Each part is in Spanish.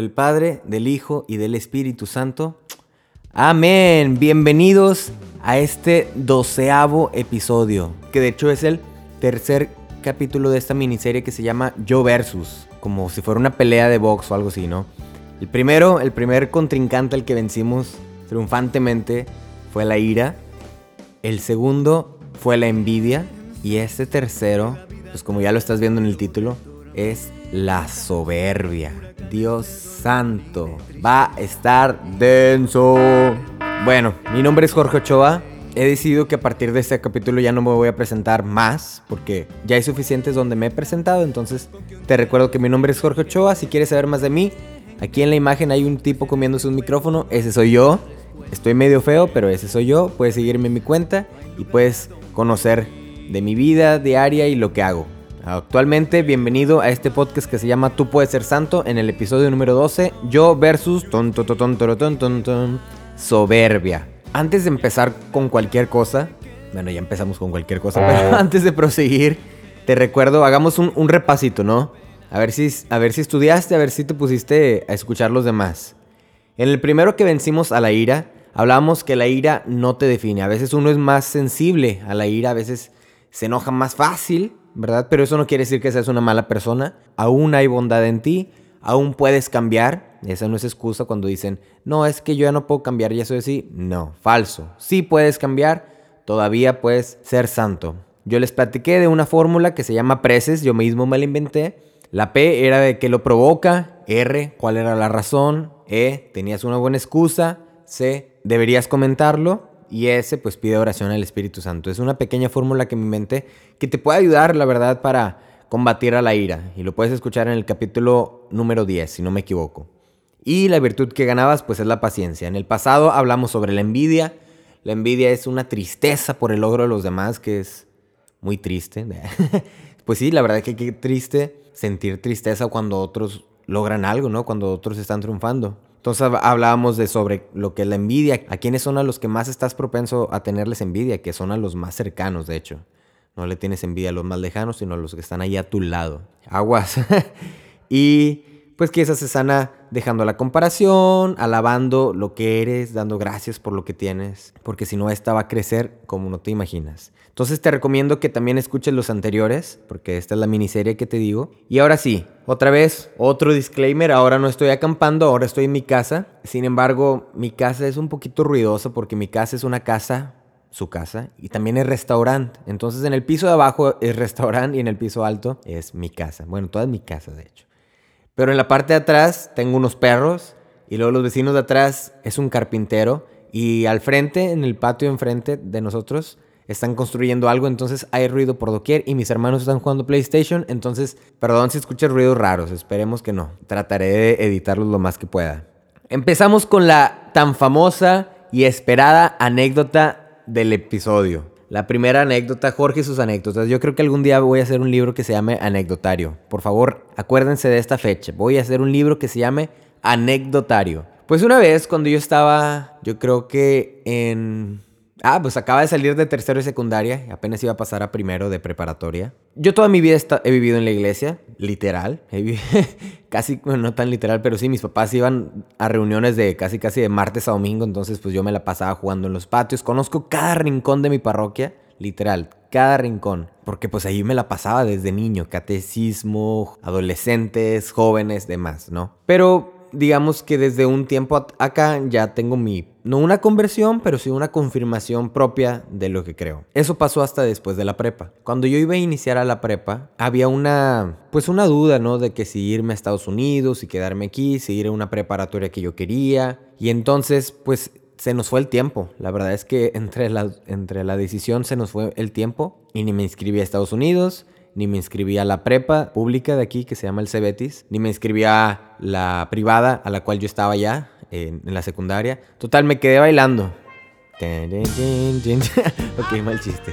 El Padre, del Hijo y del Espíritu Santo. Amén. Bienvenidos a este doceavo episodio, que de hecho es el tercer capítulo de esta miniserie que se llama Yo Versus, como si fuera una pelea de box o algo así, ¿no? El primero, el primer contrincante al que vencimos triunfantemente fue la ira. El segundo fue la envidia. Y este tercero, pues como ya lo estás viendo en el título, es la soberbia. Dios santo, va a estar denso. Bueno, mi nombre es Jorge Ochoa. He decidido que a partir de este capítulo ya no me voy a presentar más, porque ya hay suficientes donde me he presentado. Entonces, te recuerdo que mi nombre es Jorge Ochoa. Si quieres saber más de mí, aquí en la imagen hay un tipo comiéndose un micrófono. Ese soy yo. Estoy medio feo, pero ese soy yo. Puedes seguirme en mi cuenta y puedes conocer de mi vida diaria y lo que hago. Actualmente, bienvenido a este podcast que se llama Tú puedes ser santo en el episodio número 12, yo versus ton, ton, ton, ton, ton, ton, soberbia. Antes de empezar con cualquier cosa, bueno, ya empezamos con cualquier cosa, pero antes de proseguir, te recuerdo, hagamos un, un repasito, ¿no? A ver, si, a ver si estudiaste, a ver si te pusiste a escuchar los demás. En el primero que vencimos a la ira, hablábamos que la ira no te define. A veces uno es más sensible a la ira, a veces se enoja más fácil ¿verdad? Pero eso no quiere decir que seas una mala persona. Aún hay bondad en ti, aún puedes cambiar. Esa no es excusa cuando dicen, no, es que yo ya no puedo cambiar, ya soy así. No, falso. Sí puedes cambiar, todavía puedes ser santo. Yo les platiqué de una fórmula que se llama preces, yo mismo me la inventé. La P era de que lo provoca, R, cuál era la razón, E, tenías una buena excusa, C, deberías comentarlo, y ese pues pide oración al Espíritu Santo. Es una pequeña fórmula que me inventé que te puede ayudar, la verdad, para combatir a la ira. Y lo puedes escuchar en el capítulo número 10, si no me equivoco. Y la virtud que ganabas pues es la paciencia. En el pasado hablamos sobre la envidia. La envidia es una tristeza por el logro de los demás, que es muy triste. pues sí, la verdad es que qué triste sentir tristeza cuando otros logran algo, ¿no? Cuando otros están triunfando. Entonces hablábamos de sobre lo que la envidia, a quiénes son a los que más estás propenso a tenerles envidia, que son a los más cercanos, de hecho. No le tienes envidia a los más lejanos, sino a los que están ahí a tu lado. Aguas. y pues que esa se sana dejando la comparación, alabando lo que eres, dando gracias por lo que tienes, porque si no, esta va a crecer como no te imaginas. Entonces te recomiendo que también escuches los anteriores, porque esta es la miniserie que te digo. Y ahora sí, otra vez, otro disclaimer, ahora no estoy acampando, ahora estoy en mi casa. Sin embargo, mi casa es un poquito ruidosa porque mi casa es una casa su casa y también es restaurante. Entonces en el piso de abajo es restaurante y en el piso alto es mi casa. Bueno, toda es mi casa de hecho. Pero en la parte de atrás tengo unos perros y luego los vecinos de atrás es un carpintero y al frente, en el patio enfrente de nosotros, están construyendo algo, entonces hay ruido por doquier y mis hermanos están jugando PlayStation, entonces perdón si escuchas ruidos raros, esperemos que no. Trataré de editarlos lo más que pueda. Empezamos con la tan famosa y esperada anécdota del episodio. La primera anécdota, Jorge y sus anécdotas. Yo creo que algún día voy a hacer un libro que se llame Anecdotario. Por favor, acuérdense de esta fecha. Voy a hacer un libro que se llame Anecdotario. Pues una vez, cuando yo estaba, yo creo que en Ah, pues acaba de salir de tercero y secundaria, apenas iba a pasar a primero de preparatoria. Yo toda mi vida he vivido en la iglesia, literal. casi, bueno, no tan literal, pero sí, mis papás iban a reuniones de casi casi de martes a domingo, entonces pues yo me la pasaba jugando en los patios. Conozco cada rincón de mi parroquia, literal, cada rincón, porque pues ahí me la pasaba desde niño, catecismo, adolescentes, jóvenes, demás, ¿no? Pero digamos que desde un tiempo acá ya tengo mi, no una conversión, pero sí una confirmación propia de lo que creo. Eso pasó hasta después de la prepa. Cuando yo iba a iniciar a la prepa, había una, pues una duda, ¿no? De que si irme a Estados Unidos y quedarme aquí, si ir a una preparatoria que yo quería. Y entonces, pues se nos fue el tiempo. La verdad es que entre la, entre la decisión se nos fue el tiempo y ni me inscribí a Estados Unidos ni me inscribí a la prepa pública de aquí que se llama el Cebetis, ni me inscribí a la privada a la cual yo estaba ya en, la secundaria. Total, me quedé bailando. ok, mal chiste.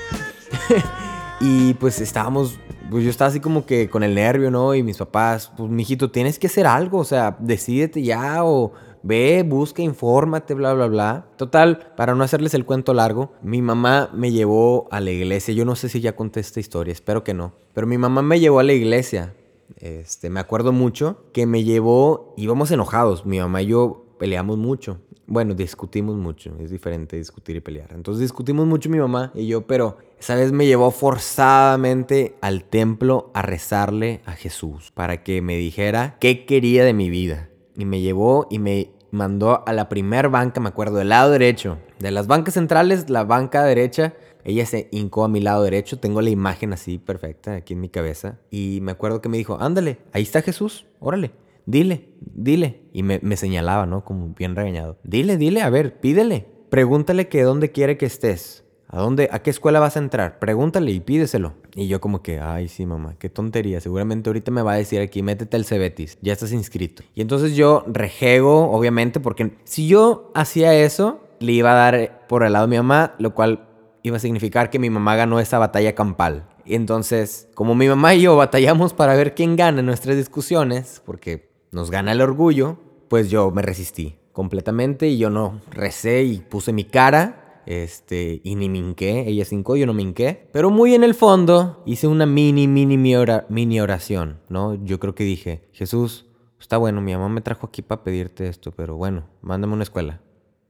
y pues estábamos, pues yo estaba así como que con el nervio, ¿no? Y mis papás, pues mijito, tienes que hacer algo, o sea, decídete ya o Ve, busca, infórmate, bla, bla, bla. Total, para no hacerles el cuento largo, mi mamá me llevó a la iglesia. Yo no sé si ya conté esta historia, espero que no. Pero mi mamá me llevó a la iglesia Este, me acuerdo mucho que me llevó, íbamos enojados, mi mamá y yo peleamos mucho. Bueno, discutimos mucho, es diferente discutir y pelear. Entonces discutimos mucho mi mamá y yo, pero esa vez me llevó forzadamente al templo a rezarle a Jesús para que me dijera qué quería de mi vida. Y me llevó y me mandó a la primer banca, me acuerdo, del lado derecho. De las bancas centrales, la banca derecha, ella se hincó a mi lado derecho, tengo la imagen así perfecta aquí en mi cabeza. Y me acuerdo que me dijo, ándale, ahí está Jesús, órale dile, dile. Y me, señalaba, ¿no? Como bien regañado. Dile, dile, a ver, pídele. Pregúntale que dónde quiere que estés. ¿A dónde, a qué escuela vas a entrar? Pregúntale y pídeselo. Y yo como que, ay, sí, mamá, qué tontería. Seguramente ahorita me va a decir aquí, métete al Cebetis, ya estás inscrito. Y entonces yo rejego, obviamente, porque si yo hacía eso, le iba a dar por el lado de mi mamá, lo cual iba a significar que mi mamá ganó esa batalla campal. Y entonces, como mi mamá y yo batallamos para ver quién gana en nuestras discusiones, porque nos gana el orgullo, pues yo me resistí completamente y yo no recé y puse mi cara, este, y ni minqué, ella hincó, yo no minqué, pero muy en el fondo hice una mini, mini, mini oración, ¿no? Yo creo que dije, Jesús, está bueno, mi mamá me trajo aquí para pedirte esto, pero bueno, mándame una escuela.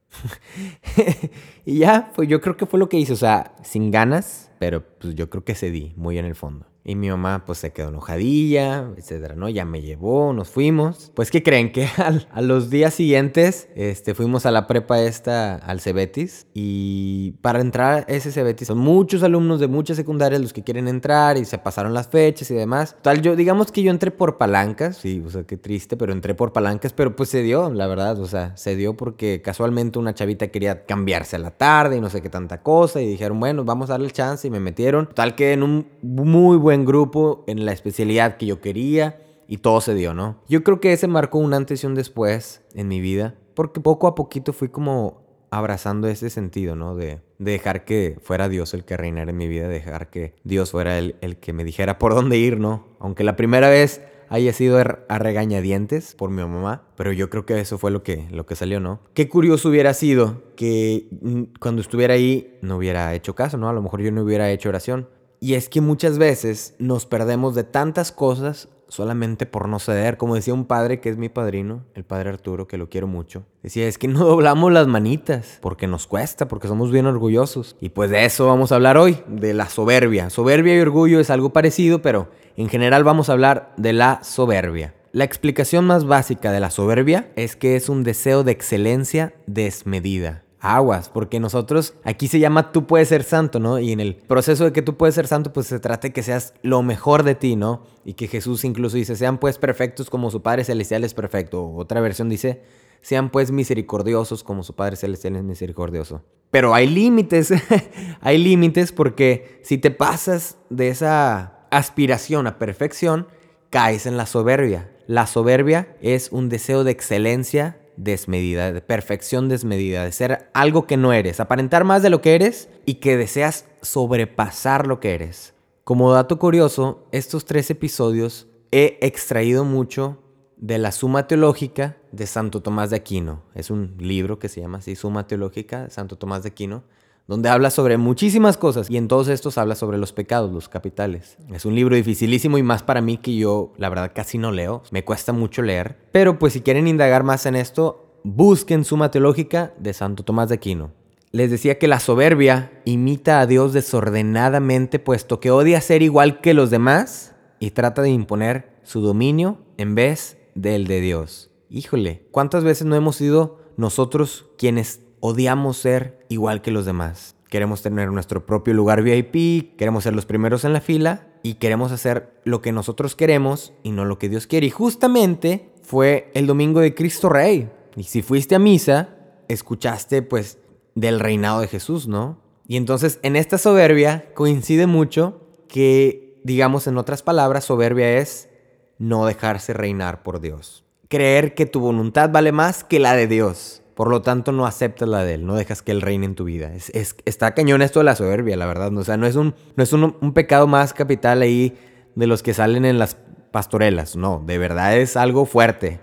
y ya, pues yo creo que fue lo que hice, o sea, sin ganas, pero pues yo creo que cedí muy en el fondo. Y mi mamá pues se quedó enojadilla, etcétera, ¿no? Ya me llevó, nos fuimos. Pues ¿qué creen? Que a los días siguientes este, fuimos a la prepa esta, al Cebetis. Y para entrar a ese Cebetis son muchos alumnos de muchas secundarias los que quieren entrar y se pasaron las fechas y demás. Tal, yo digamos que yo entré por palancas, sí, o sea, qué triste, pero entré por palancas, pero pues se dio, la verdad, o sea, se dio porque casualmente una chavita quería cambiarse a la tarde y no sé qué tanta cosa y dijeron, bueno, vamos a darle el chance y me metieron. Tal que en un muy buen grupo en la especialidad que yo quería y todo se dio, ¿no? Yo creo que ese marcó un antes y un después en mi vida, porque poco a poquito fui como abrazando ese sentido, ¿no? De, dejar que fuera Dios el que reinara en mi vida, dejar que Dios fuera el, el que me dijera por dónde ir, ¿no? Aunque la primera vez haya sido a regañadientes por mi mamá, pero yo creo que eso fue lo que, lo que salió, ¿no? Qué curioso hubiera sido que mm, cuando estuviera ahí no hubiera hecho caso, ¿no? A lo mejor yo no hubiera hecho oración. Y es que muchas veces nos perdemos de tantas cosas solamente por no ceder. Como decía un padre que es mi padrino, el padre Arturo, que lo quiero mucho. Decía, es que no doblamos las manitas, porque nos cuesta, porque somos bien orgullosos. Y pues de eso vamos a hablar hoy, de la soberbia. Soberbia y orgullo es algo parecido, pero en general vamos a hablar de la soberbia. La explicación más básica de la soberbia es que es un deseo de excelencia desmedida aguas, porque nosotros aquí se llama tú puedes ser santo, ¿no? Y en el proceso de que tú puedes ser santo, pues se trata de que seas lo mejor de ti, ¿no? Y que Jesús incluso dice, sean pues perfectos como su Padre Celestial es perfecto. Otra versión dice, sean pues misericordiosos como su Padre Celestial es misericordioso. Pero hay límites, hay límites porque si te pasas de esa aspiración a perfección, caes en la soberbia. La soberbia es un deseo de excelencia desmedida, de perfección desmedida, de ser algo que no eres, aparentar más de lo que eres y que deseas sobrepasar lo que eres. Como dato curioso, estos tres episodios he extraído mucho de la Suma Teológica de Santo Tomás de Aquino. Es un libro que se llama así, Suma Teológica de Santo Tomás de Aquino donde habla sobre muchísimas cosas y en todos estos habla sobre los pecados, los capitales. Es un libro dificilísimo y más para mí que yo la verdad casi no leo, me cuesta mucho leer, pero pues si quieren indagar más en esto, busquen Suma Teológica de Santo Tomás de Aquino. Les decía que la soberbia imita a Dios desordenadamente puesto que odia ser igual que los demás y trata de imponer su dominio en vez del de Dios. Híjole, ¿cuántas veces no hemos sido nosotros quienes odiamos ser igual que los demás. Queremos tener nuestro propio lugar VIP, queremos ser los primeros en la fila y queremos hacer lo que nosotros queremos y no lo que Dios quiere. Y justamente fue el domingo de Cristo Rey. Y si fuiste a misa, escuchaste pues del reinado de Jesús, ¿no? Y entonces en esta soberbia coincide mucho que, digamos en otras palabras, soberbia es no dejarse reinar por Dios. Creer que tu voluntad vale más que la de Dios. Por lo tanto, no aceptas la de él, no dejas que él reine en tu vida. Es, está cañón esto de la soberbia, la verdad. O sea, no es, un, no es un, pecado más capital ahí de los que salen en las pastorelas. No, de verdad es algo fuerte.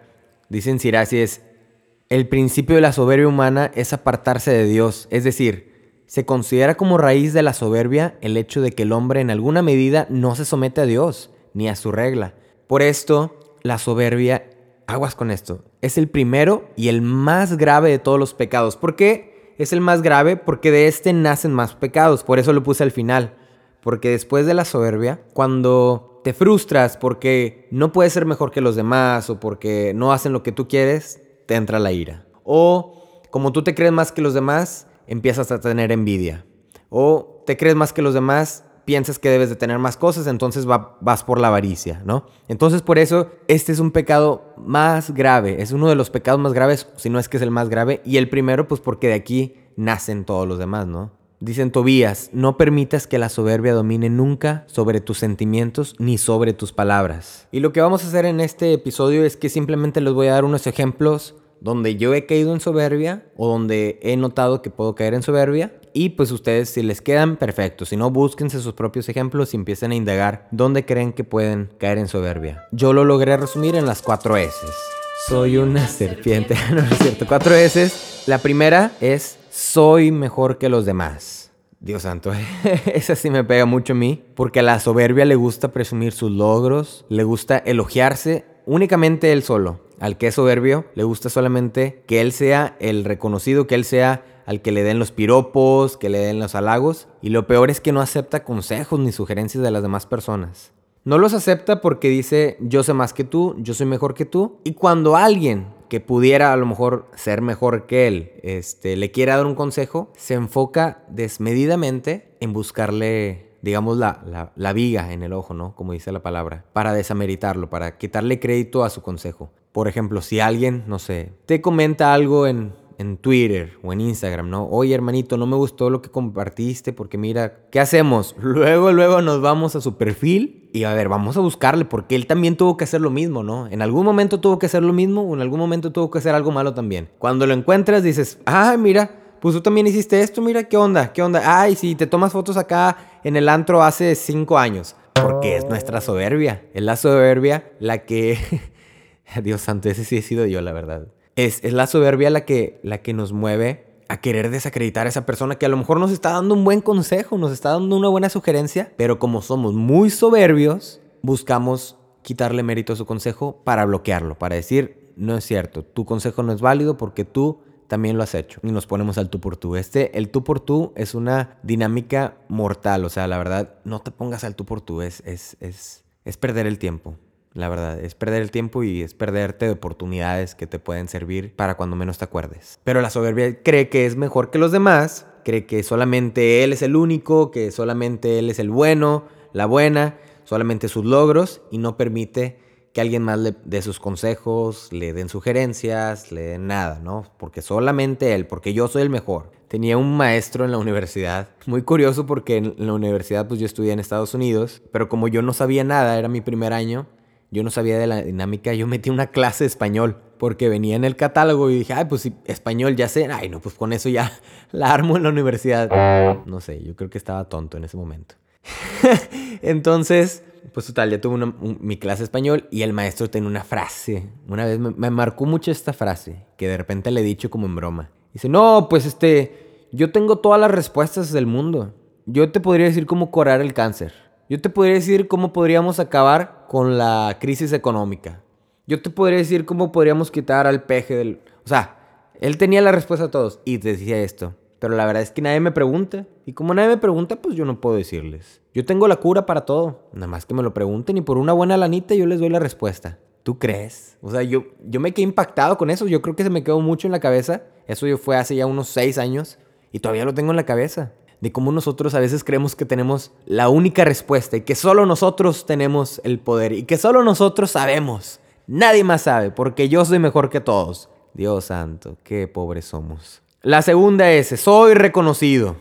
Dicen Sirasi es, el principio de la soberbia humana es apartarse de Dios. Es decir, se considera como raíz de la soberbia el hecho de que el hombre en alguna medida no se somete a Dios ni a su regla, Por esto, la soberbia, aguas con esto, es el primero y el más grave de todos los pecados. ¿Por qué es el más grave? Porque de este nacen más pecados. Por eso lo puse al final. Porque después de la soberbia, cuando te frustras porque no puedes ser mejor que los demás o porque no hacen lo que tú quieres, te entra la ira. O como tú te crees más que los demás, empiezas a tener envidia. O te crees más que los demás, piensas que debes de tener más cosas, entonces vas por la avaricia, ¿no? Entonces por eso este es un pecado más grave, es uno de los pecados más graves, si no es que es el más grave, y el primero pues porque de aquí nacen todos los demás, ¿no? Dicen Tobías, no permitas que la soberbia domine nunca sobre tus sentimientos ni sobre tus palabras. Y lo que vamos a hacer en este episodio es que simplemente les voy a dar unos ejemplos donde yo he caído en soberbia o donde he notado que puedo caer en soberbia. Y pues ustedes, si les quedan, perfecto. Si no, búsquense sus propios ejemplos y empiecen a indagar dónde creen que pueden caer en soberbia. Yo lo logré resumir en las cuatro S. Soy una serpiente. no, es cierto. Cuatro S. La primera es soy mejor que los demás. Dios santo, esa sí me pega mucho a mí, porque a la soberbia le gusta presumir sus logros, le gusta elogiarse únicamente él solo. Al que es soberbio, le gusta solamente que él sea el reconocido, que él sea al que le den los piropos, que le den los halagos. Y lo peor es que no acepta consejos ni sugerencias de las demás personas. No los acepta porque dice yo sé más que tú, yo soy mejor que tú. Y cuando alguien que pudiera a lo mejor ser mejor que él, este, le quiera dar un consejo, se enfoca desmedidamente en buscarle digamos, la, la, viga en el ojo, ¿no? Como dice la palabra, para desameritarlo, para quitarle crédito a su consejo. Por ejemplo, si alguien, no sé, te comenta algo en, en Twitter o en Instagram, ¿no? Oye, hermanito, no me gustó lo que compartiste porque mira, ¿qué hacemos? Luego, luego nos vamos a su perfil y a ver, vamos a buscarle porque él también tuvo que hacer lo mismo, ¿no? En algún momento tuvo que hacer lo mismo o en algún momento tuvo que hacer algo malo también. Cuando lo encuentras dices, ah, mira, pues tú también hiciste esto, mira, ¿qué onda? ¿Qué onda? Ay, sí, te tomas fotos acá en el antro hace cinco años. Porque es nuestra soberbia. Es la soberbia la que... Dios santo, ese sí he sido yo, la verdad. Es, es la soberbia la que, la que nos mueve a querer desacreditar a esa persona que a lo mejor nos está dando un buen consejo, nos está dando una buena sugerencia, pero como somos muy soberbios, buscamos quitarle mérito a su consejo para bloquearlo, para decir, no es cierto, tu consejo no es válido porque tú también lo has hecho. Y nos ponemos al tú por tú. Este, el tú por tú es una dinámica mortal. O sea, la verdad, no te pongas al tú por tú. Es, es, es, es perder el tiempo. La verdad, es perder el tiempo y es perderte de oportunidades que te pueden servir para cuando menos te acuerdes. Pero la soberbia cree que es mejor que los demás, cree que solamente él es el único, que solamente él es el bueno, la buena, solamente sus logros y no permite que alguien más le dé sus consejos, le den sugerencias, le den nada, ¿no? Porque solamente él, porque yo soy el mejor. Tenía un maestro en la universidad, muy curioso porque en la universidad pues yo estudié en Estados Unidos, pero como yo no sabía nada, era mi primer año, yo no sabía de la dinámica, yo metí una clase de español porque venía en el catálogo y dije, ay, pues español ya sé, ay, no, pues con eso ya la armo en la universidad. No sé, yo creo que estaba tonto en ese momento. Entonces, pues total, ya tuve mi clase de español y el maestro tenía una frase. Una vez me, marcó mucho esta frase, que de repente le he dicho como en broma. Dice, no, pues este, yo tengo todas las respuestas del mundo. Yo te podría decir cómo curar el cáncer. Yo te podría decir cómo podríamos acabar con la crisis económica. Yo te podría decir cómo podríamos quitar al peje del... O sea, él tenía la respuesta a todos y decía esto. Pero la verdad es que nadie me pregunta. Y como nadie me pregunta, pues yo no puedo decirles. Yo tengo la cura para todo. Nada más que me lo pregunten y por una buena lanita yo les doy la respuesta. ¿Tú crees? O sea, yo, yo me quedé impactado con eso. Yo creo que se me quedó mucho en la cabeza. Eso yo fue hace ya unos seis años y todavía lo tengo en la cabeza. De cómo nosotros a veces creemos que tenemos la única respuesta y que solo nosotros tenemos el poder y que solo nosotros sabemos. Nadie más sabe porque yo soy mejor que todos. Dios santo, qué pobres somos. La segunda es, soy reconocido.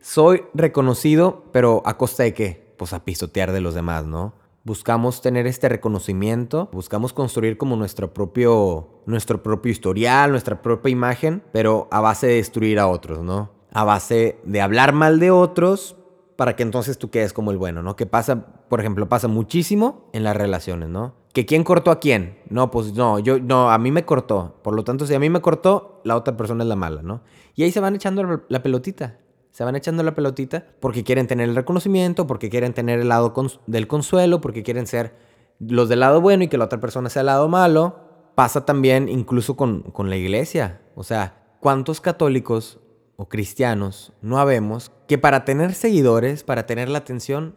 Soy reconocido, pero ¿a costa de qué? Pues a pisotear de los demás, ¿no? Buscamos tener este reconocimiento, buscamos construir como nuestro propio, nuestro propio historial, nuestra propia imagen, pero a base de destruir a otros, ¿no? A base de hablar mal de otros para que entonces tú quedes como el bueno, ¿no? Que pasa, por ejemplo, pasa muchísimo en las relaciones, ¿no? ¿Que quién cortó a quién? No, pues no, yo, no, a mí me cortó. Por lo tanto, si a mí me cortó, la otra persona es la mala, ¿no? Y ahí se van echando la pelotita. Se van echando la pelotita porque quieren tener el reconocimiento, porque quieren tener el lado del consuelo, porque quieren ser los del lado bueno y que la otra persona sea el lado malo. Pasa también incluso con, con la iglesia. O sea, ¿cuántos católicos o cristianos no habemos que para tener seguidores, para tener la atención,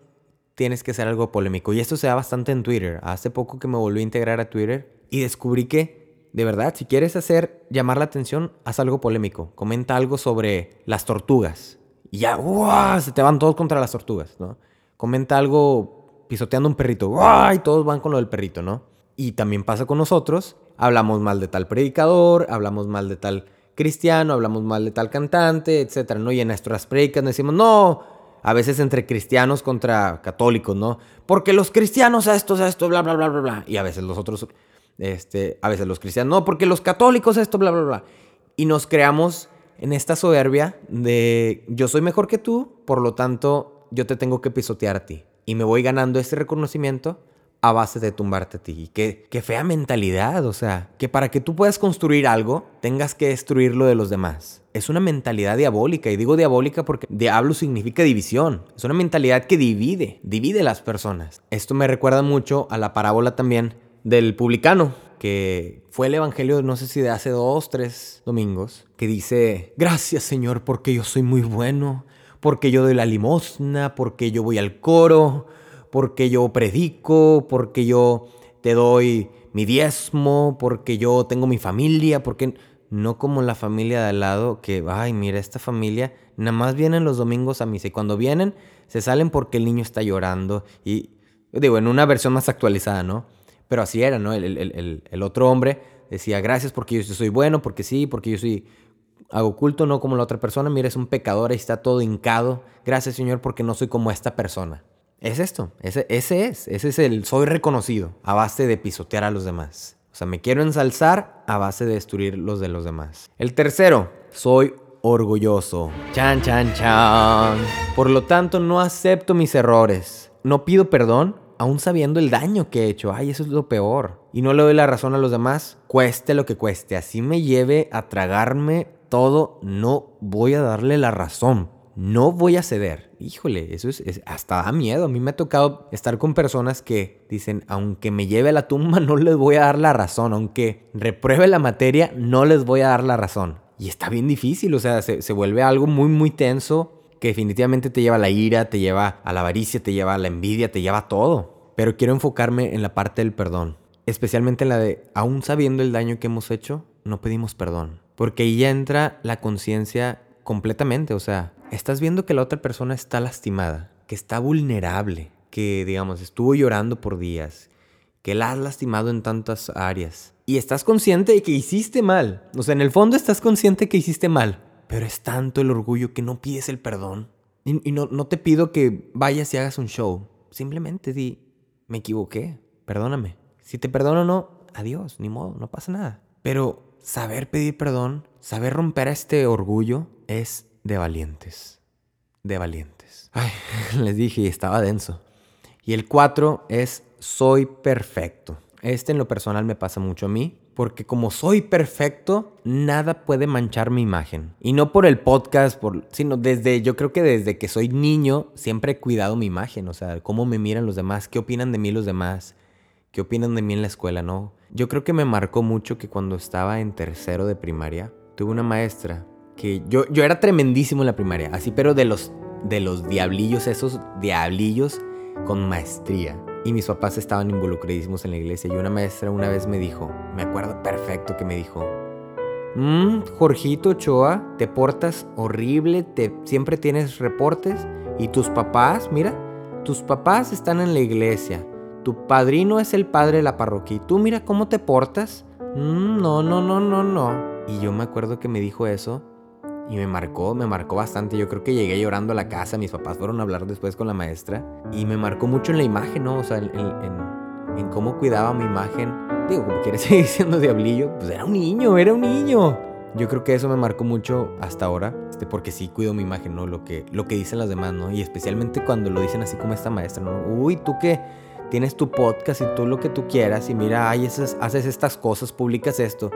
tienes que ser algo polémico? Y esto se da bastante en Twitter. Hace poco que me volví a integrar a Twitter y descubrí que, de verdad, si quieres hacer llamar la atención, haz algo polémico. Comenta algo sobre las tortugas. Y ya. Se te van todos contra las tortugas, ¿no? Comenta algo pisoteando un perrito. ¡guau! Y todos van con lo del perrito, ¿no? Y también pasa con nosotros. Hablamos mal de tal predicador, hablamos mal de tal cristiano, hablamos mal de tal cantante, etcétera, ¿no? Y en nuestras predicas decimos, no, a veces entre cristianos contra católicos, ¿no? Porque los cristianos a estos, a esto, bla, bla, bla, bla, bla. Y a veces los otros, este, a veces los cristianos, no, porque los católicos esto, bla, bla, bla. Y nos creamos en esta soberbia de yo soy mejor que tú, por lo tanto yo te tengo que pisotear a ti. Y me voy ganando este reconocimiento a base de tumbarte a ti. Qué, qué fea mentalidad, o sea, que para que tú puedas construir algo, tengas que destruir lo de los demás. Es una mentalidad diabólica, y digo diabólica porque diablo significa división. Es una mentalidad que divide, divide las personas. Esto me recuerda mucho a la parábola también del publicano, que fue el evangelio, no sé si de hace dos, tres domingos, que dice, gracias Señor porque yo soy muy bueno, porque yo doy la limosna, porque yo voy al coro, porque yo predico, porque yo te doy mi diezmo, porque yo tengo mi familia, porque no como la familia de al lado que, ay, mira, esta familia nada más vienen los domingos a misa y cuando vienen se salen porque el niño está llorando y digo, en una versión más actualizada, ¿no? Pero así era, ¿no? El, otro hombre decía, gracias porque yo soy bueno, porque sí, porque yo soy hago culto, no como la otra persona, mira, es un pecador y está todo hincado, gracias Señor porque no soy como esta persona. Es esto, ese, es, ese es el soy reconocido a base de pisotear a los demás. O sea, me quiero ensalzar a base de destruir los de los demás. El tercero, soy orgulloso. Chan, chan, chan. Por lo tanto, no acepto mis errores. No pido perdón, aún sabiendo el daño que he hecho. Ay, eso es lo peor. Y no le doy la razón a los demás, cueste lo que cueste. Así me lleve a tragarme todo, no voy a darle la razón no voy a ceder. Híjole, eso es, hasta da miedo. A mí me ha tocado estar con personas que dicen, aunque me lleve a la tumba, no les voy a dar la razón. Aunque repruebe la materia, no les voy a dar la razón. Y está bien difícil, o sea, se, se vuelve algo muy, muy tenso que definitivamente te lleva a la ira, te lleva a la avaricia, te lleva a la envidia, te lleva a todo. Pero quiero enfocarme en la parte del perdón. Especialmente en la de, aún sabiendo el daño que hemos hecho, no pedimos perdón. Porque ahí ya entra la conciencia completamente, o sea, estás viendo que la otra persona está lastimada, que está vulnerable, que digamos estuvo llorando por días, que la has lastimado en tantas áreas y estás consciente de que hiciste mal. O sea, en el fondo estás consciente que hiciste mal, pero es tanto el orgullo que no pides el perdón. Y, no, no te pido que vayas y hagas un show. Simplemente di, me equivoqué, perdóname. Si te perdono o no, adiós, ni modo, no pasa nada. Pero saber pedir perdón, saber romper este orgullo es de valientes. De valientes. Ay, les dije, estaba denso. Y el 4 es soy perfecto. Este en lo personal me pasa mucho a mí, porque como soy perfecto, nada puede manchar mi imagen. Y no por el podcast, por, sino desde, yo creo que desde que soy niño, siempre he cuidado mi imagen, o sea, cómo me miran los demás, qué opinan de mí los demás, qué opinan de mí en la escuela, ¿no? Yo creo que me marcó mucho que cuando estaba en tercero de primaria, tuve una maestra que yo, yo era tremendísimo en la primaria, así, pero de los, de los diablillos, esos diablillos con maestría. Y mis papás estaban involucradísimos en la iglesia. Y una maestra una vez me dijo, me acuerdo perfecto que me dijo, mmm, Jorgito Ochoa, te portas horrible, te, siempre tienes reportes. Y tus papás, mira, tus papás están en la iglesia. Tu padrino es el padre de la parroquia. Y tú mira cómo te portas. Mm, no, no, no, no, no. Y yo me acuerdo que me dijo eso y me marcó, me marcó bastante. Yo creo que llegué llorando a la casa, mis papás fueron a hablar después con la maestra y me marcó mucho en la imagen, ¿no? O sea, en, en, cómo cuidaba mi imagen. Digo, como quieres seguir siendo diablillo, pues era un niño, era un niño. Yo creo que eso me marcó mucho hasta ahora, este, porque sí cuido mi imagen, ¿no? Lo que, lo que dicen las demás, ¿no? Y especialmente cuando lo dicen así como esta maestra, ¿no? Uy, tú que tienes tu podcast y tú lo que tú quieras y mira, ay, haces estas cosas, publicas esto.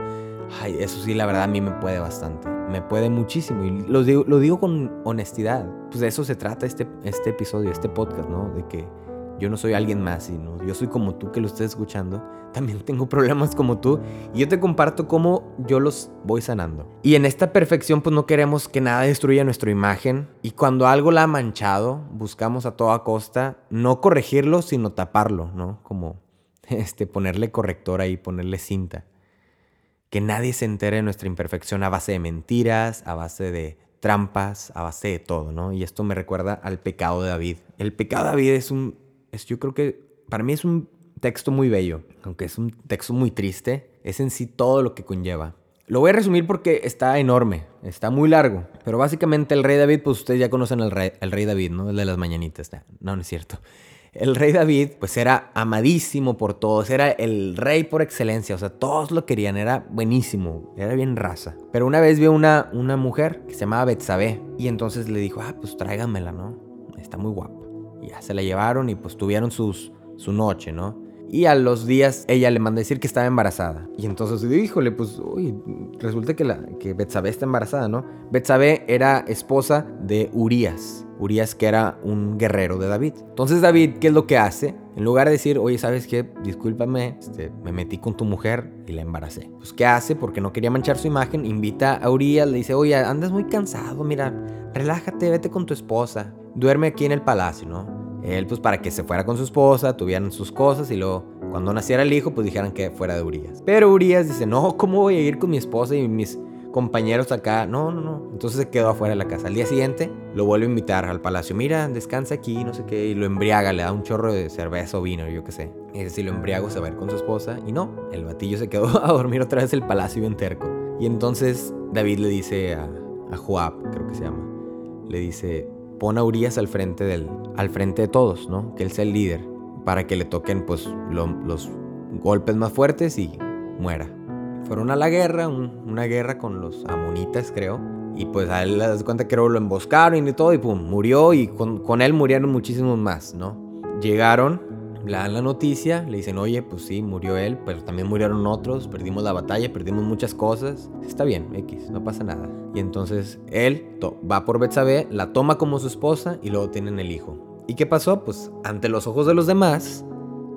Ay, eso sí, la verdad a mí me puede bastante me puede muchísimo. Y lo digo, lo digo con honestidad. Pues de eso se trata este, este episodio, este podcast, ¿no? De que yo no soy alguien más, sino yo soy como tú que lo estés escuchando. También tengo problemas como tú y yo te comparto cómo yo los voy sanando. Y en esta perfección pues no queremos que nada destruya nuestra imagen y cuando algo la ha manchado, buscamos a toda costa no corregirlo, sino taparlo, ¿no? Como este ponerle corrector ahí, ponerle cinta. Que nadie se entere de nuestra imperfección a base de mentiras, a base de trampas, a base de todo, ¿no? Y esto me recuerda al pecado de David. El pecado de David es un yo creo que para mí es un texto muy bello, aunque es un texto muy triste, es en sí todo lo que conlleva. Lo voy a resumir porque está enorme, está muy largo, pero básicamente el rey David, pues ustedes ya conocen al rey, el rey David, ¿no? El de las mañanitas, no, no es cierto. El rey David, pues era amadísimo por todos, era el rey por excelencia, o sea, todos lo querían, era buenísimo, era bien raza. Pero una vez vio una, una mujer que se llamaba Betsabé y entonces le dijo, ah, pues tráigamela, ¿no? Está muy guapa. Y ya se la llevaron y pues tuvieron sus, su noche, ¿no? Y a los días ella le manda a decir que estaba embarazada. Y entonces híjole, pues, resulta que, está embarazada, ¿no? Betsabé era esposa de Urias. Urias que era un guerrero de David. Entonces David, ¿qué es lo que hace? En lugar de decir, oye, ¿sabes qué? Discúlpame, este, me metí con tu mujer y la embaracé. Pues, ¿qué hace? Porque no quería manchar su imagen. Invita a Urias, le dice, oye, andas muy cansado, mira, relájate, vete con tu esposa. Duerme aquí en el palacio, ¿no? Él, pues para que se fuera con su esposa, tuvieran sus cosas y luego cuando naciera el hijo, pues dijeran que fuera de Urias. Pero Urias dice, no, ¿cómo voy a ir con mi esposa y mis compañeros acá? No, no, no. Entonces se quedó afuera de la casa. Al día siguiente lo vuelve a invitar al palacio. Mira, descansa aquí, no sé qué. Y lo embriaga, le da un chorro de cerveza o vino, yo qué sé. Y dice, si lo embriago se va a ir con su esposa. Y no, el batillo se quedó a dormir otra vez el palacio bien terco. Y entonces David le dice a, a Joab, creo que se llama, le dice, pon a Urias al frente, del, al frente de todos, ¿no? Que él sea el líder, para que le toquen pues los golpes más fuertes y muera. Fueron a la guerra, una guerra con los amonitas, creo. Y pues a él das cuenta que lo emboscaron y todo, y pum, murió. Y con, con él murieron muchísimos más, ¿no? Llegaron le dan la noticia, le dicen, oye, pues sí, murió él, pero también murieron otros, perdimos la batalla, perdimos muchas cosas. Está bien, X, no pasa nada. Y entonces él va por Betsabé, la toma como su esposa y luego tienen el hijo. ¿Y qué pasó? Pues ante los ojos de los demás,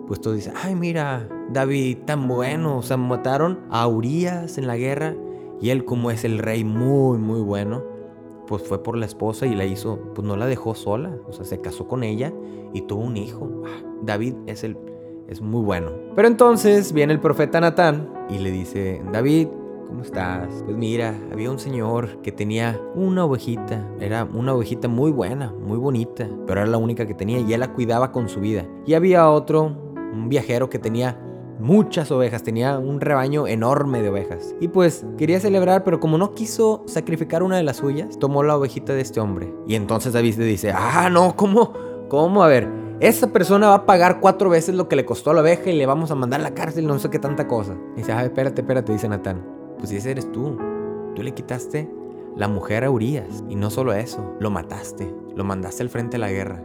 pues todos dicen, ay, mira, David, tan bueno, o sea, mataron a Urias en la guerra y él como es el rey muy, muy bueno, pues fue por la esposa y la hizo, pues no la dejó sola, o sea, se casó con ella y tuvo un hijo. Ah, David es el es muy bueno. Pero entonces viene el profeta Natán y le dice, "David, ¿cómo estás? Pues mira, había un señor que tenía una ovejita, era una ovejita muy buena, muy bonita, pero era la única que tenía y él la cuidaba con su vida. Y había otro, un viajero que tenía muchas ovejas, tenía un rebaño enorme de ovejas. Y pues quería celebrar, pero como no quiso sacrificar una de las suyas, tomó la ovejita de este hombre. Y entonces David le dice, ah, no, ¿cómo? ¿Cómo? A ver, esa persona va a pagar cuatro veces lo que le costó a la oveja y le vamos a mandar a la cárcel, no sé qué tanta cosa. Y dice, ah, espérate, espérate, dice Natán. Pues ese eres tú. Tú le quitaste la mujer a Urias. Y no solo eso, lo mataste, lo mandaste al frente de la guerra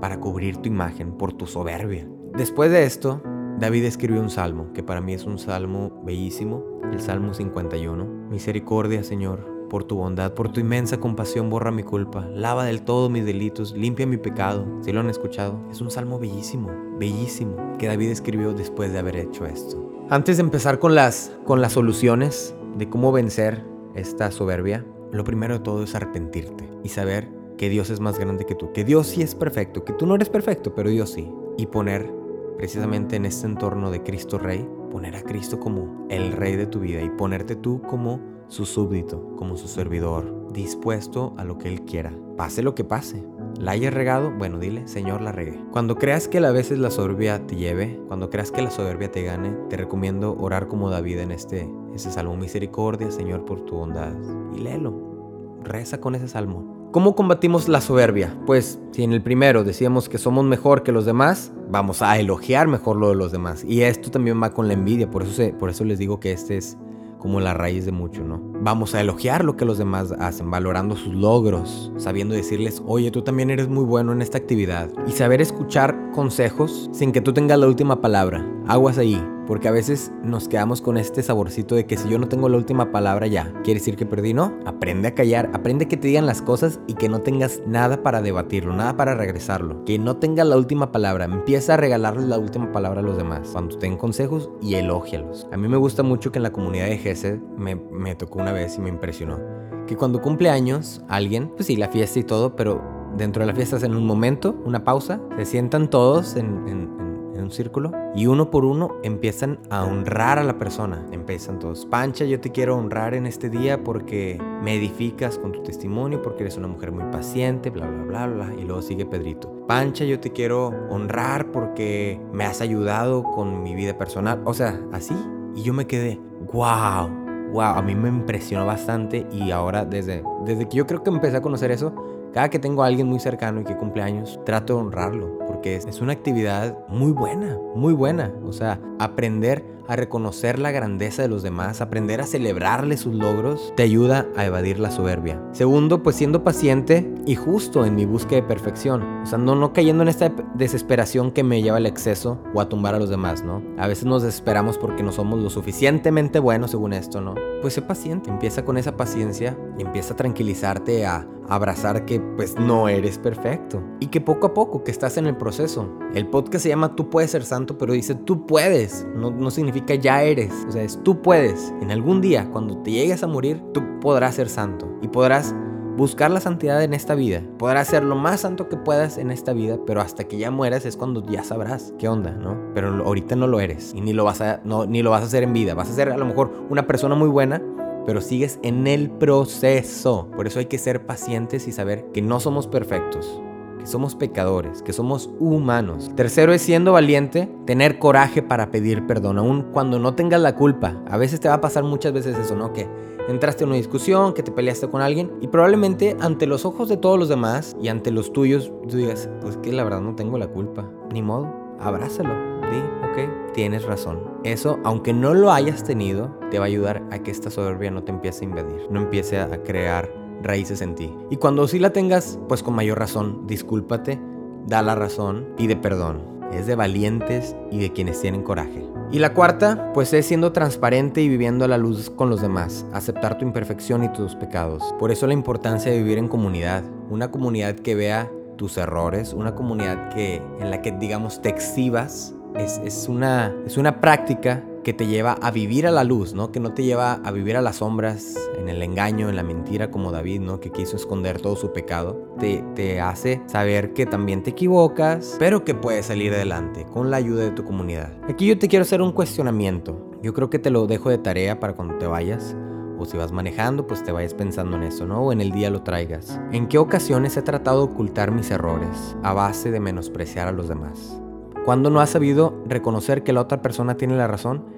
para cubrir tu imagen por tu soberbia. Después de esto, David escribió un salmo, que para mí es un salmo bellísimo, el Salmo 51. Misericordia, Señor, por tu bondad, por tu inmensa compasión, borra mi culpa, lava del todo mis delitos, limpia mi pecado. Si lo han escuchado, es un salmo bellísimo, bellísimo, que David escribió después de haber hecho esto. Antes de empezar con las, con las soluciones de cómo vencer esta soberbia, lo primero de todo es arrepentirte y saber que Dios es más grande que tú, que Dios sí es perfecto, que tú no eres perfecto, pero Dios sí, y poner precisamente en este entorno de Cristo Rey, poner a Cristo como el Rey de tu vida y ponerte tú como su súbdito, como su servidor, dispuesto a lo que Él quiera, pase lo que pase. ¿La hayas regado? Bueno, dile, Señor, la regué. Cuando creas que a veces la soberbia te lleve, cuando creas que la soberbia te gane, te recomiendo orar como David en este, ese salmo. Misericordia, Señor, por tu bondad. Y léelo. Reza con ese salmo. ¿Cómo combatimos la soberbia? Pues si en el primero decíamos que somos mejor que los demás, vamos a elogiar mejor lo de los demás. Y esto también va con la envidia, por eso, por eso les digo que este es como la raíz de mucho, ¿no? Vamos a elogiar lo que los demás hacen, valorando sus logros, sabiendo decirles, oye, tú también eres muy bueno en esta actividad. Y saber escuchar consejos sin que tú tengas la última palabra. Aguas ahí, Porque a veces nos quedamos con este saborcito de que si yo no tengo la última palabra ya, quiere decir que perdí, ¿no? Aprende a callar, aprende que te digan las cosas y que no tengas nada para debatirlo, nada para regresarlo. Que no tengas la última palabra, empieza a regalarle la última palabra a los demás. Cuando te den consejos y elógialos. A mí me gusta mucho que en la comunidad de Gesed me, tocó una vez y me impresionó. Que cuando cumple años alguien, pues sí, la fiesta y todo, pero dentro de la fiesta en un momento, una pausa, se sientan todos en, un círculo y uno por uno empiezan a honrar a la persona. Empiezan todos, Pancha, yo te quiero honrar en este día porque me edificas con tu testimonio, porque eres una mujer muy paciente, bla, bla, bla, bla. Y luego sigue Pedrito. Pancha, yo te quiero honrar porque me has ayudado con mi vida personal. O sea, así. Y yo me quedé, wow, wow, a mí me impresionó bastante y ahora desde, desde que yo creo que empecé a conocer eso, cada que tengo a alguien muy cercano y que cumple años, trato de honrarlo, porque es una actividad muy buena, muy buena. O sea, aprender a reconocer la grandeza de los demás, aprender a celebrarle sus logros, te ayuda a evadir la soberbia. Segundo, pues siendo paciente y justo en mi búsqueda de perfección. O sea, no, cayendo en esta desesperación que me lleva al exceso o a tumbar a los demás, ¿no? A veces nos desesperamos porque no somos lo suficientemente buenos según esto, ¿no? Pues sé paciente, empieza con esa paciencia y empieza a tranquilizarte, a abrazar que pues no eres perfecto y que poco a poco que estás en el proceso. El podcast se llama Tú puedes ser santo, pero dice tú puedes, no, no significa ya eres, o sea, es tú puedes. En algún día, cuando te llegues a morir, tú podrás ser santo y podrás buscar la santidad en esta vida. Podrás ser lo más santo que puedas en esta vida, pero hasta que ya mueras es cuando ya sabrás qué onda, ¿no? Pero ahorita no lo eres y ni lo vas a, no, ni lo vas a hacer en vida. Vas a ser a lo mejor una persona muy buena, pero sigues en el proceso. Por eso hay que ser pacientes y saber que no somos perfectos, que somos pecadores, que somos humanos. Tercero es siendo valiente, tener coraje para pedir perdón, aun cuando no tengas la culpa. A veces te va a pasar muchas veces eso, ¿no? Que entraste en una discusión, que te peleaste con alguien y probablemente ante los ojos de todos los demás y ante los tuyos, tú digas, pues que la verdad no tengo la culpa. Ni modo, abrázalo. Di, ok, tienes razón. Eso, aunque no lo hayas tenido, te va a ayudar a que esta soberbia no te empiece a invadir, no empiece a crear raíces en ti. Y cuando sí la tengas, pues con mayor razón, discúlpate, da la razón, pide perdón. Es de valientes y de quienes tienen coraje. Y la cuarta, pues es siendo transparente y viviendo a la luz con los demás, aceptar tu imperfección y tus pecados. Por eso la importancia de vivir en comunidad, una comunidad que vea tus errores, una comunidad que en la que digamos te exhibas es, una, es una práctica que te lleva a vivir a la luz, ¿no? Que no te lleva a vivir a las sombras, en el engaño, en la mentira, como David, ¿no? Que quiso esconder todo su pecado. Te, te hace saber que también te equivocas, pero que puedes salir adelante con la ayuda de tu comunidad. Aquí yo te quiero hacer un cuestionamiento. Yo creo que te lo dejo de tarea para cuando te vayas. O si vas manejando, pues te vayas pensando en eso, ¿no? O en el día lo traigas. ¿En qué ocasiones he tratado de ocultar mis errores a base de menospreciar a los demás? Cuando no has sabido reconocer que la otra persona tiene la razón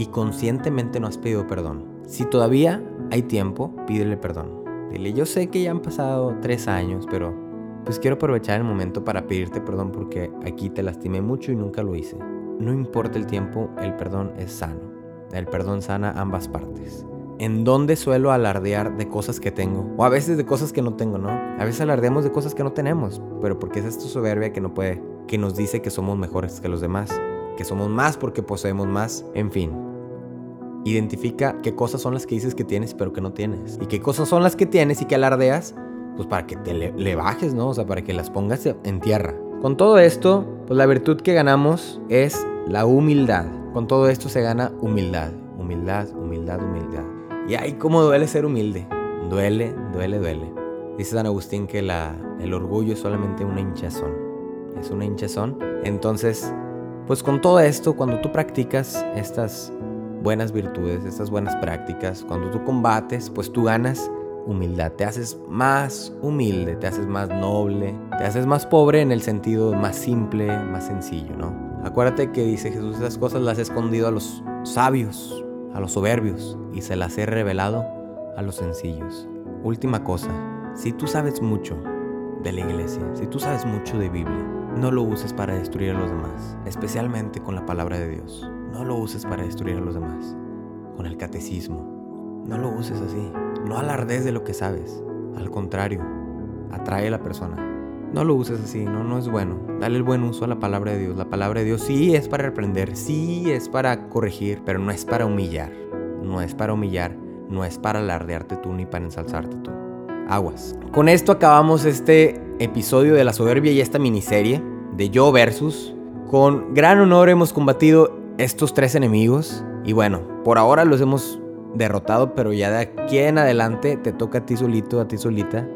y conscientemente no has pedido perdón. Si todavía hay tiempo, pídele perdón. Dile, yo sé que ya han pasado tres años, pero pues quiero aprovechar el momento para pedirte perdón porque aquí te lastimé mucho y nunca lo hice. No importa el tiempo, el perdón es sano. El perdón sana ambas partes. ¿En dónde suelo alardear de cosas que tengo? O a veces de cosas que no tengo, ¿no? A veces alardeamos de cosas que no tenemos, pero porque es esta soberbia que no puede que nos dice que somos mejores que los demás, que somos más porque poseemos más, en fin. Identifica qué cosas son las que dices que tienes pero que no tienes. Y qué cosas son las que tienes y que alardeas, pues para que te le, bajes, ¿no? O sea, para que las pongas en tierra. Con todo esto, pues la virtud que ganamos es la humildad. Con todo esto se gana humildad, humildad, humildad, humildad. Y ay, cómo duele ser humilde. Duele, duele, duele. Dice San Agustín que la, el orgullo es solamente una hinchazón es una hinchazón. Entonces, pues con todo esto, cuando tú practicas estas buenas virtudes, estas buenas prácticas, cuando tú combates, pues tú ganas humildad, te haces más humilde, te haces más noble, te haces más pobre en el sentido más simple, más sencillo, ¿no? Acuérdate que dice Jesús, esas cosas las he escondido a los sabios, a los soberbios, y se las he revelado a los sencillos. Última cosa, si tú sabes mucho de la iglesia, si tú sabes mucho de Biblia, no lo uses para destruir a los demás, especialmente con la palabra de Dios. No lo uses para destruir a los demás, con el catecismo. No lo uses así. No alardes de lo que sabes. Al contrario, atrae a la persona. no lo uses así, no, no es bueno. Dale el buen uso a la palabra de Dios. La palabra de Dios sí es para reprender, sí es para corregir, pero no es para humillar. No es para humillar, no es para alardearte tú ni para ensalzarte tú. Aguas. Con esto acabamos este episodio de la soberbia y esta miniserie de Yo versus. Con gran honor hemos combatido estos tres enemigos y bueno, por ahora los hemos derrotado, pero ya de aquí en adelante te toca a ti solito, a ti solita,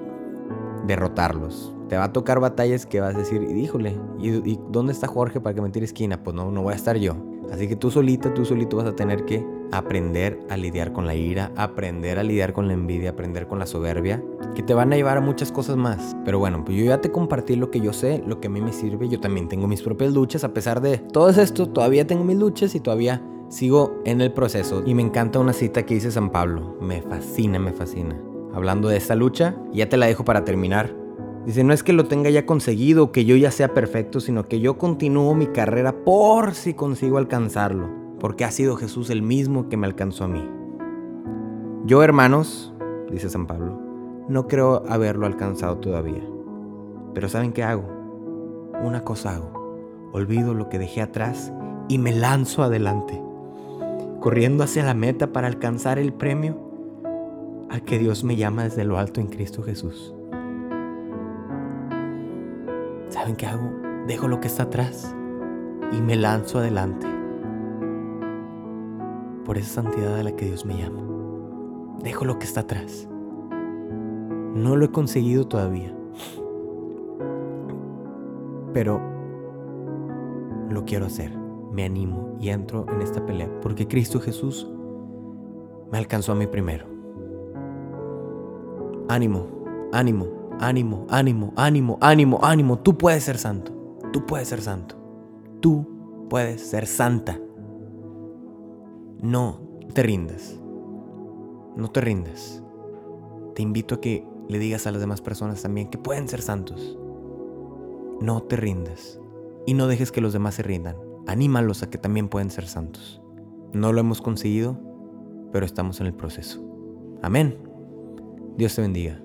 derrotarlos. Te va a tocar batallas que vas a decir, híjole, ¿y, dónde está Jorge para que me tire esquina? Pues no, no voy a estar yo. Así que tú solita, tú solito vas a tener que aprender a lidiar con la ira, aprender a lidiar con la envidia, aprender con la soberbia, que te van a llevar a muchas cosas más. Pero bueno, pues yo ya te compartí lo que yo sé, lo que a mí me sirve. Yo también tengo mis propias luchas, a pesar de todo esto, todavía tengo mis luchas y todavía sigo en el proceso. Y me encanta una cita que dice San Pablo. Me fascina, me fascina. Hablando de esta lucha, ya te la dejo para terminar. Dice, no es que lo tenga ya conseguido, que yo ya sea perfecto, sino que yo continúo mi carrera por si consigo alcanzarlo, porque ha sido Jesús el mismo que me alcanzó a mí. Yo, hermanos, dice San Pablo, no creo haberlo alcanzado todavía. Pero ¿saben qué hago? Una cosa hago. Olvido lo que dejé atrás y me lanzo adelante, corriendo hacia la meta para alcanzar el premio al que Dios me llama desde lo alto en Cristo Jesús. ¿Saben qué hago? Dejo lo que está atrás y me lanzo adelante por esa santidad a la que Dios me llama. Dejo lo que está atrás. No lo he conseguido todavía, pero lo quiero hacer. Me animo y entro en esta pelea porque Cristo Jesús me alcanzó a mí primero. Ánimo, ánimo, ánimo, ánimo, ánimo, ánimo, ánimo. Tú puedes ser santo. Tú puedes ser santo. Tú puedes ser santa. No te rindas. No te rindas. Te invito a que le digas a las demás personas también que pueden ser santos. No te rindas. Y no dejes que los demás se rindan. Anímalos a que también pueden ser santos. No lo hemos conseguido, pero estamos en el proceso. Amén. Dios te bendiga.